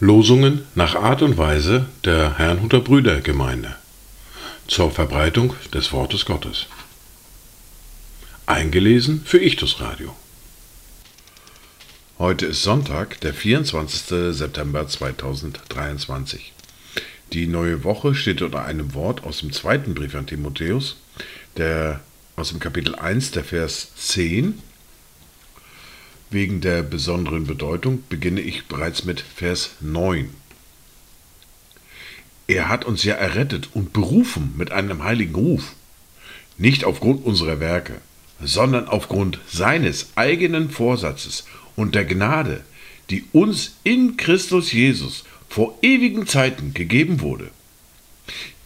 Losungen nach Art und Weise der Herrnhuter Brüdergemeinde zur Verbreitung des Wortes Gottes. Eingelesen für Ichtus Radio. Heute ist Sonntag, der 24. September 2023. Die neue Woche steht unter einem Wort aus dem zweiten Brief an Timotheus, der aus dem Kapitel 1, der Vers 10 Wegen der besonderen Bedeutung beginne ich bereits mit Vers 9. Er hat uns ja errettet und berufen mit einem heiligen Ruf, nicht aufgrund unserer Werke, sondern aufgrund seines eigenen Vorsatzes und der Gnade, die uns in Christus Jesus vor ewigen Zeiten gegeben wurde,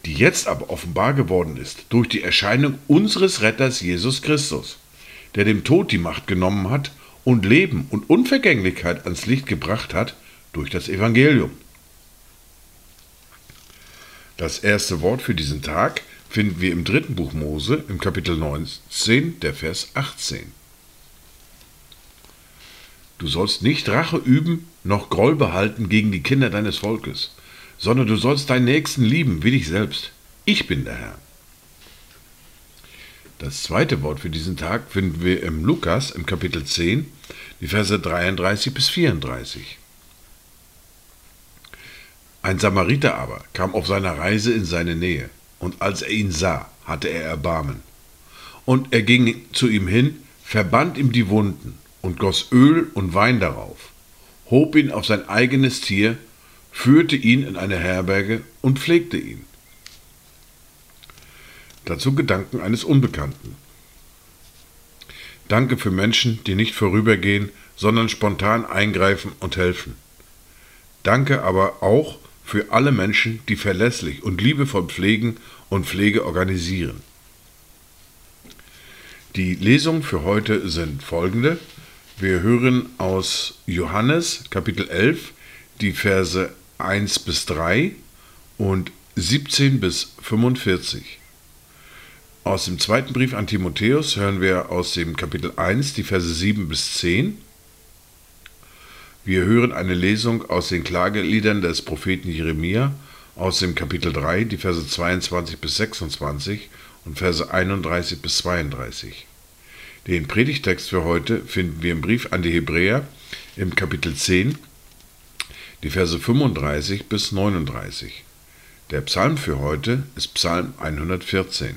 die jetzt aber offenbar geworden ist durch die Erscheinung unseres Retters Jesus Christus, der dem Tod die Macht genommen hat und Leben und Unvergänglichkeit ans Licht gebracht hat durch das Evangelium. Das erste Wort für diesen Tag finden wir im dritten Buch Mose im Kapitel 19, der Vers 18. Du sollst nicht Rache üben, noch Groll behalten gegen die Kinder deines Volkes, sondern du sollst deinen Nächsten lieben wie dich selbst. Ich bin der Herr. Das zweite Wort für diesen Tag finden wir im Lukas im Kapitel 10, die Verse 33 bis 34. Ein Samariter aber kam auf seiner Reise in seine Nähe, und als er ihn sah, hatte er Erbarmen. Und er ging zu ihm hin, verband ihm die Wunden und goss Öl und Wein darauf, hob ihn auf sein eigenes Tier, führte ihn in eine Herberge und pflegte ihn. Dazu Gedanken eines Unbekannten. Danke für Menschen, die nicht vorübergehen, sondern spontan eingreifen und helfen. Danke aber auch für alle Menschen, die verlässlich und liebevoll pflegen und Pflege organisieren. Die Lesungen für heute sind folgende. Wir hören aus Johannes Kapitel 11 die Verse 1 bis 3 und 17 bis 45. Aus dem zweiten Brief an Timotheus hören wir aus dem Kapitel 1 die Verse 7 bis 10. Wir hören eine Lesung aus den Klageliedern des Propheten Jeremia aus dem Kapitel 3, die Verse 22 bis 26 und Verse 31 bis 32. Den Predigtext für heute finden wir im Brief an die Hebräer im Kapitel 10, die Verse 35 bis 39. Der Psalm für heute ist Psalm 114.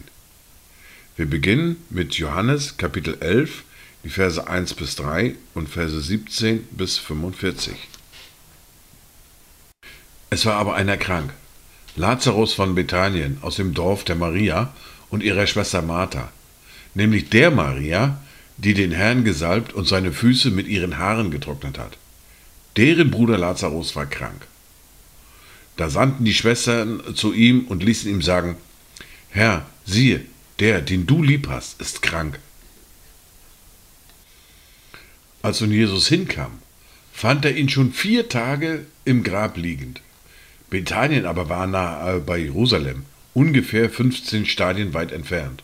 Wir beginnen mit Johannes Kapitel 11, die Verse 1 bis 3 und Verse 17 bis 45. Es war aber einer krank, Lazarus von Bethanien aus dem Dorf der Maria und ihrer Schwester Martha, nämlich der Maria, die den Herrn gesalbt und seine Füße mit ihren Haaren getrocknet hat. Deren Bruder Lazarus war krank. Da sandten die Schwestern zu ihm und ließen ihm sagen, Herr, siehe, der, den du lieb hast, ist krank. Als nun Jesus hinkam, fand er ihn schon vier Tage im Grab liegend. Bethanien aber war nahe bei Jerusalem, ungefähr 15 Stadien weit entfernt.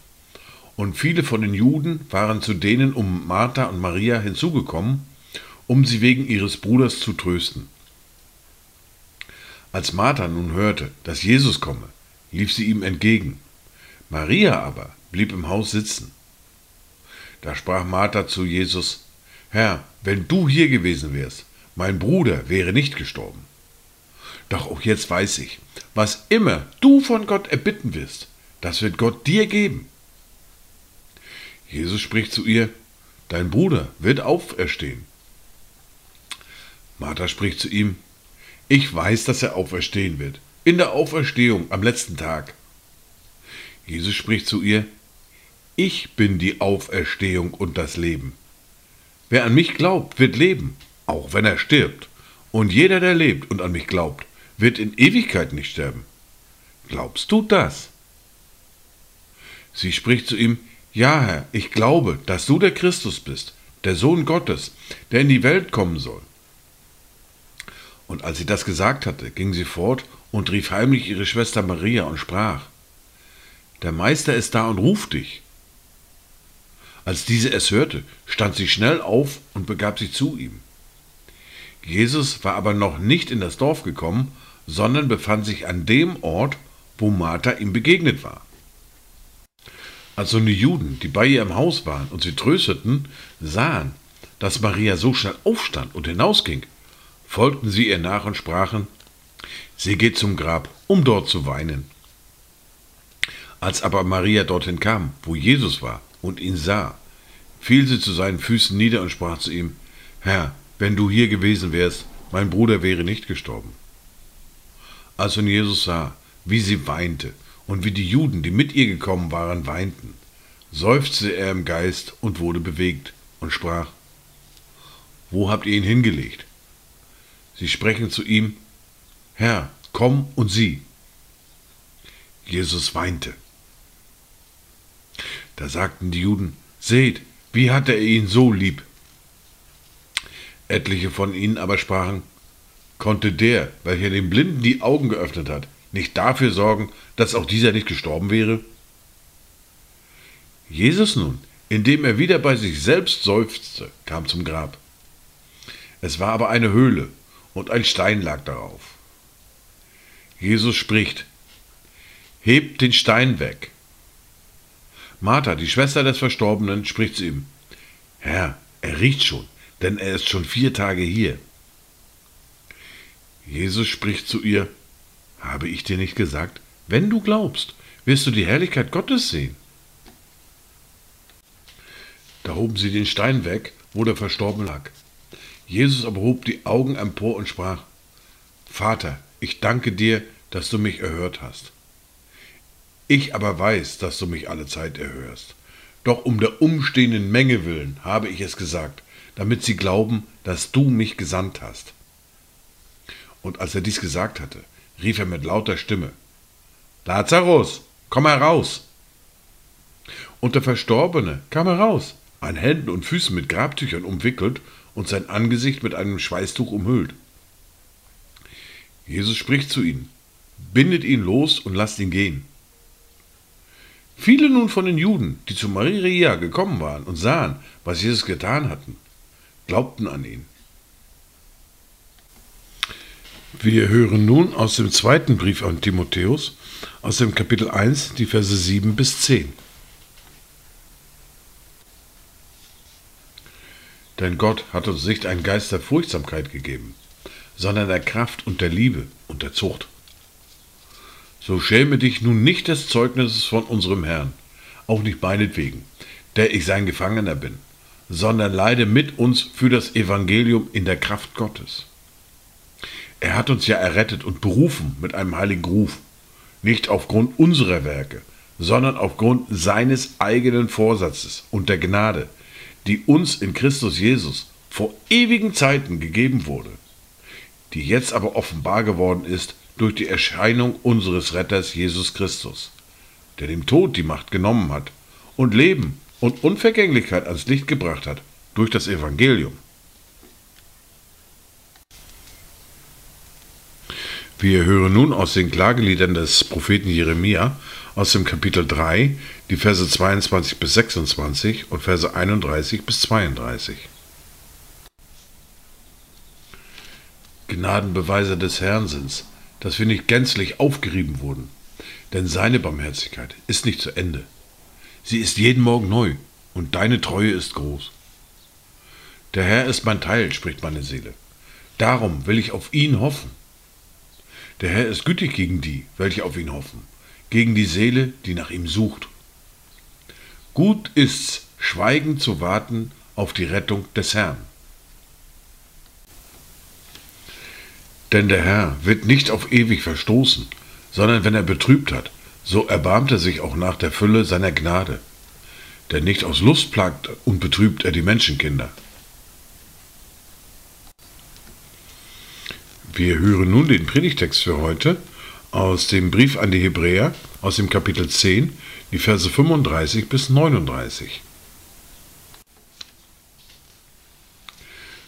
Und viele von den Juden waren zu denen um Martha und Maria hinzugekommen, um sie wegen ihres Bruders zu trösten. Als Martha nun hörte, dass Jesus komme, lief sie ihm entgegen Maria aber blieb im Haus sitzen. Da sprach Martha zu Jesus, Herr, wenn du hier gewesen wärst, mein Bruder wäre nicht gestorben. Doch auch jetzt weiß ich, was immer du von Gott erbitten wirst, das wird Gott dir geben. Jesus spricht zu ihr, dein Bruder wird auferstehen. Martha spricht zu ihm, ich weiß, dass er auferstehen wird, in der Auferstehung am letzten Tag. Jesus spricht zu ihr, ich bin die Auferstehung und das Leben. Wer an mich glaubt, wird leben, auch wenn er stirbt. Und jeder, der lebt und an mich glaubt, wird in Ewigkeit nicht sterben. Glaubst du das? Sie spricht zu ihm, Ja, Herr, ich glaube, dass du der Christus bist, der Sohn Gottes, der in die Welt kommen soll. Und als sie das gesagt hatte, ging sie fort und rief heimlich ihre Schwester Maria und sprach, der Meister ist da und ruft dich. Als diese es hörte, stand sie schnell auf und begab sich zu ihm. Jesus war aber noch nicht in das Dorf gekommen, sondern befand sich an dem Ort, wo Martha ihm begegnet war. Als nun die Juden, die bei ihr im Haus waren und sie trösteten, sahen, dass Maria so schnell aufstand und hinausging, folgten sie ihr nach und sprachen, sie geht zum Grab, um dort zu weinen. Als aber Maria dorthin kam, wo Jesus war, und ihn sah, fiel sie zu seinen Füßen nieder und sprach zu ihm, Herr, wenn du hier gewesen wärst, mein Bruder wäre nicht gestorben. Als nun Jesus sah, wie sie weinte und wie die Juden, die mit ihr gekommen waren, weinten, seufzte er im Geist und wurde bewegt und sprach, Wo habt ihr ihn hingelegt? Sie sprechen zu ihm, Herr, komm und sieh. Jesus weinte. Da sagten die Juden, Seht, wie hat er ihn so lieb? Etliche von ihnen aber sprachen, Konnte der, welcher dem Blinden die Augen geöffnet hat, nicht dafür sorgen, dass auch dieser nicht gestorben wäre? Jesus nun, indem er wieder bei sich selbst seufzte, kam zum Grab. Es war aber eine Höhle, und ein Stein lag darauf. Jesus spricht, Hebt den Stein weg. Martha, die Schwester des Verstorbenen, spricht zu ihm, Herr, er riecht schon, denn er ist schon vier Tage hier. Jesus spricht zu ihr, habe ich dir nicht gesagt, wenn du glaubst, wirst du die Herrlichkeit Gottes sehen. Da hoben sie den Stein weg, wo der Verstorbene lag. Jesus aber hob die Augen empor und sprach, Vater, ich danke dir, dass du mich erhört hast. Ich aber weiß, dass du mich alle Zeit erhörst. Doch um der umstehenden Menge willen habe ich es gesagt, damit sie glauben, dass du mich gesandt hast. Und als er dies gesagt hatte, rief er mit lauter Stimme, Lazarus, komm heraus! Und der Verstorbene kam heraus, an Händen und Füßen mit Grabtüchern umwickelt und sein Angesicht mit einem Schweißtuch umhüllt. Jesus spricht zu ihnen, bindet ihn los und lasst ihn gehen. Viele nun von den Juden, die zu Maria gekommen waren und sahen, was Jesus getan hatten, glaubten an ihn. Wir hören nun aus dem zweiten Brief an Timotheus, aus dem Kapitel 1, die Verse 7 bis 10. Denn Gott hat uns nicht einen Geist der Furchtsamkeit gegeben, sondern der Kraft und der Liebe und der Zucht. So schäme dich nun nicht des Zeugnisses von unserem Herrn, auch nicht meinetwegen, der ich sein Gefangener bin, sondern leide mit uns für das Evangelium in der Kraft Gottes. Er hat uns ja errettet und berufen mit einem heiligen Ruf, nicht aufgrund unserer Werke, sondern aufgrund seines eigenen Vorsatzes und der Gnade, die uns in Christus Jesus vor ewigen Zeiten gegeben wurde, die jetzt aber offenbar geworden ist durch die Erscheinung unseres Retters Jesus Christus, der dem Tod die Macht genommen hat und Leben und Unvergänglichkeit ans Licht gebracht hat durch das Evangelium. Wir hören nun aus den Klageliedern des Propheten Jeremia aus dem Kapitel 3, die Verse 22 bis 26 und Verse 31 bis 32. Gnadenbeweise des Herrn sind's, dass wir nicht gänzlich aufgerieben wurden, denn seine Barmherzigkeit ist nicht zu Ende. Sie ist jeden Morgen neu und deine Treue ist groß. Der Herr ist mein Teil, spricht meine Seele. Darum will ich auf ihn hoffen. Der Herr ist gütig gegen die, welche auf ihn hoffen, gegen die Seele, die nach ihm sucht. Gut ist's, schweigend zu warten auf die Rettung des Herrn. Denn der Herr wird nicht auf ewig verstoßen, sondern wenn er betrübt hat, so erbarmt er sich auch nach der Fülle seiner Gnade. Denn nicht aus Lust plagt und betrübt er die Menschenkinder, Wir hören nun den Predigtext für heute aus dem Brief an die Hebräer, aus dem Kapitel 10, die Verse 35 bis 39.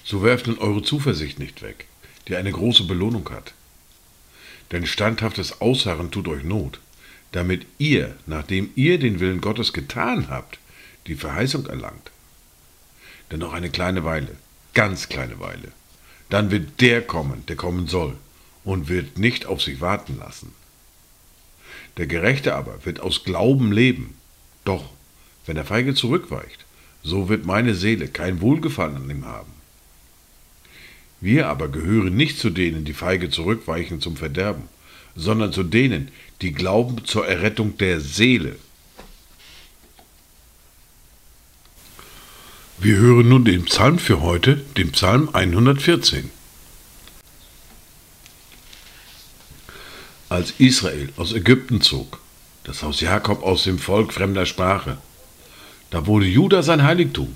So werft nun eure Zuversicht nicht weg, die eine große Belohnung hat. Denn standhaftes Ausharren tut euch Not, damit ihr, nachdem ihr den Willen Gottes getan habt, die Verheißung erlangt. Denn noch eine kleine Weile, ganz kleine Weile, dann wird der kommen, der kommen soll, und wird nicht auf sich warten lassen. Der Gerechte aber wird aus Glauben leben. Doch, wenn der Feige zurückweicht, so wird meine Seele kein Wohlgefallen an ihm haben. Wir aber gehören nicht zu denen, die feige zurückweichen zum Verderben, sondern zu denen, die glauben zur Errettung der Seele. Wir hören nun den Psalm für heute, den Psalm 114. Als Israel aus Ägypten zog, das Haus Jakob aus dem Volk fremder Sprache, da wurde Juda sein Heiligtum,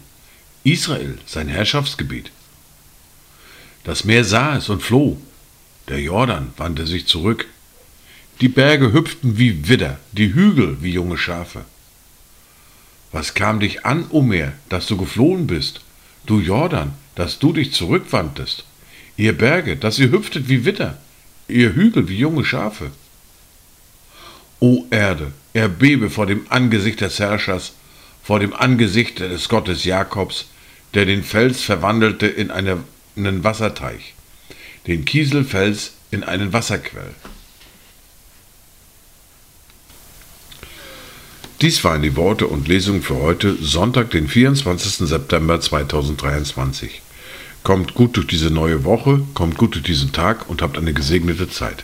Israel sein Herrschaftsgebiet. Das Meer sah es und floh. Der Jordan wandte sich zurück. Die Berge hüpften wie Widder, die Hügel wie junge Schafe. Was kam dich an, o Meer, dass du geflohen bist? Du Jordan, dass du dich zurückwandtest? Ihr Berge, dass ihr hüpftet wie Widder, ihr Hügel wie junge Schafe? O Erde, erbebe vor dem Angesicht des Herrschers, vor dem Angesicht des Gottes Jakobs, der den Fels verwandelte in eine einen Wasserteich, den Kieselfels in einen Wasserquell. Dies waren die Worte und Lesungen für heute, Sonntag, den 24. September 2023. Kommt gut durch diese neue Woche, kommt gut durch diesen Tag und habt eine gesegnete Zeit.